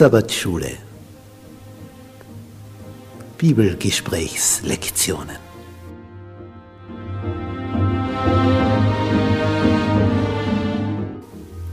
Sabbatschule. Bibelgesprächslektionen.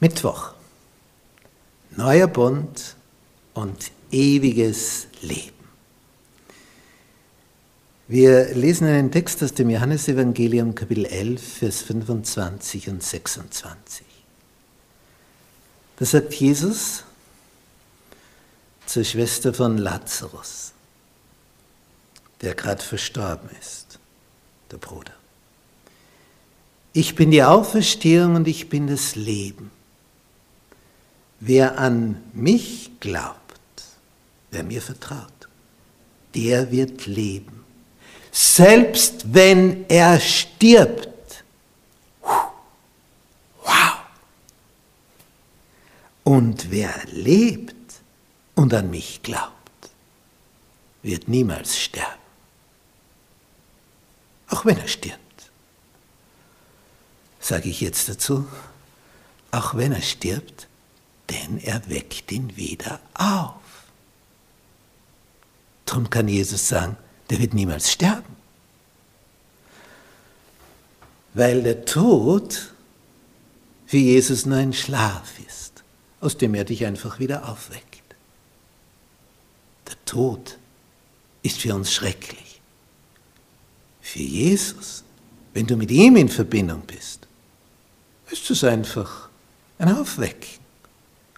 Mittwoch. Neuer Bund und ewiges Leben. Wir lesen einen Text aus dem Johannesevangelium Kapitel 11, Vers 25 und 26. Da sagt Jesus zur Schwester von Lazarus, der gerade verstorben ist, der Bruder. Ich bin die Auferstehung und ich bin das Leben. Wer an mich glaubt, wer mir vertraut, der wird leben selbst wenn er stirbt. Wow. Und wer lebt und an mich glaubt, wird niemals sterben. Auch wenn er stirbt. Sage ich jetzt dazu, auch wenn er stirbt, denn er weckt ihn wieder auf. Darum kann Jesus sagen, der wird niemals sterben. Weil der Tod für Jesus nur ein Schlaf ist, aus dem er dich einfach wieder aufweckt. Der Tod ist für uns schrecklich. Für Jesus, wenn du mit ihm in Verbindung bist, ist es einfach ein Aufwecken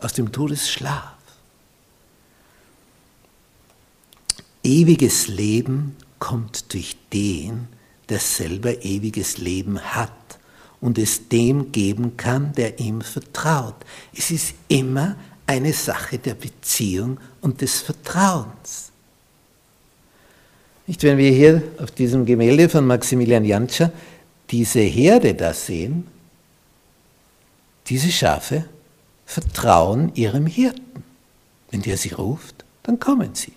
aus dem Todesschlaf. Ewiges Leben kommt durch den, der selber ewiges Leben hat und es dem geben kann, der ihm vertraut. Es ist immer eine Sache der Beziehung und des Vertrauens. Nicht, wenn wir hier auf diesem Gemälde von Maximilian Jantscher diese Herde da sehen, diese Schafe vertrauen ihrem Hirten. Wenn der sie ruft, dann kommen sie.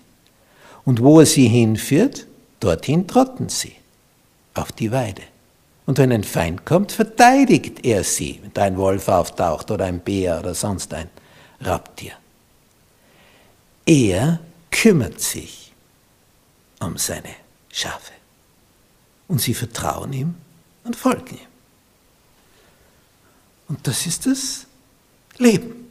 Und wo er sie hinführt, dorthin trotten sie, auf die Weide. Und wenn ein Feind kommt, verteidigt er sie, wenn da ein Wolf auftaucht oder ein Bär oder sonst ein Raubtier. Er kümmert sich um seine Schafe. Und sie vertrauen ihm und folgen ihm. Und das ist das Leben.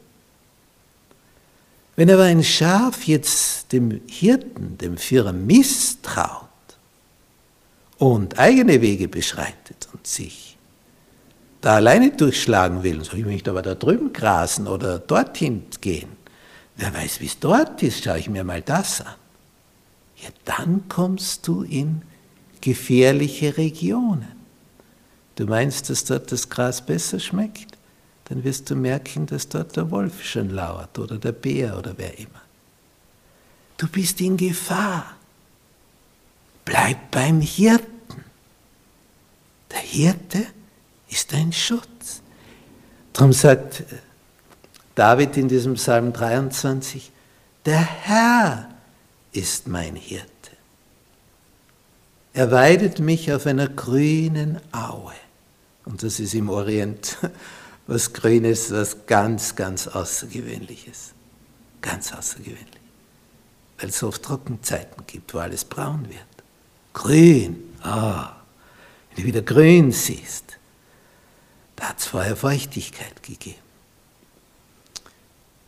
Wenn aber ein Schaf jetzt dem Hirten, dem Führer misstraut und eigene Wege beschreitet und sich da alleine durchschlagen will, soll ich mich aber da drüben grasen oder dorthin gehen, wer weiß, wie es dort ist, schaue ich mir mal das an. Ja, dann kommst du in gefährliche Regionen. Du meinst, dass dort das Gras besser schmeckt? Dann wirst du merken, dass dort der Wolf schon lauert oder der Bär oder wer immer. Du bist in Gefahr. Bleib beim Hirten. Der Hirte ist ein Schutz. Darum sagt David in diesem Psalm 23, der Herr ist mein Hirte. Er weidet mich auf einer grünen Aue. Und das ist im Orient was Grünes, was ganz, ganz Außergewöhnliches. Ganz außergewöhnlich. Weil es oft Trockenzeiten gibt, wo alles braun wird. Grün, ah, wenn du wieder grün siehst, da hat es vorher Feuchtigkeit gegeben.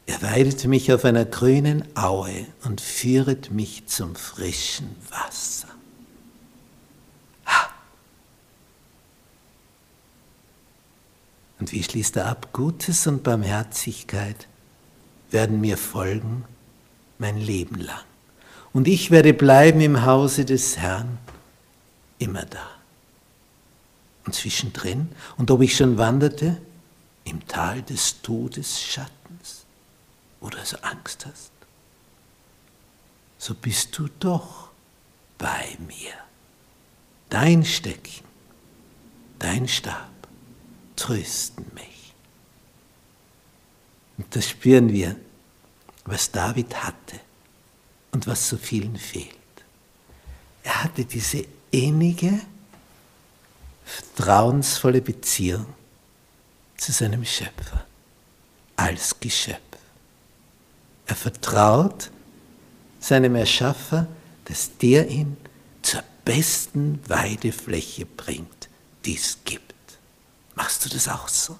Er weidet mich auf einer grünen Aue und führet mich zum frischen Wasser. Und wie schließt er ab? Gutes und Barmherzigkeit werden mir folgen mein Leben lang. Und ich werde bleiben im Hause des Herrn immer da. Und zwischendrin, und ob ich schon wanderte, im Tal des Todes Schattens oder so Angst hast, so bist du doch bei mir. Dein Stecken, dein Stab trösten mich. Und das spüren wir, was David hatte und was so vielen fehlt. Er hatte diese innige, vertrauensvolle Beziehung zu seinem Schöpfer als Geschöpf. Er vertraut seinem Erschaffer, dass der ihn zur besten Weidefläche bringt, die es gibt. Machst du das auch so?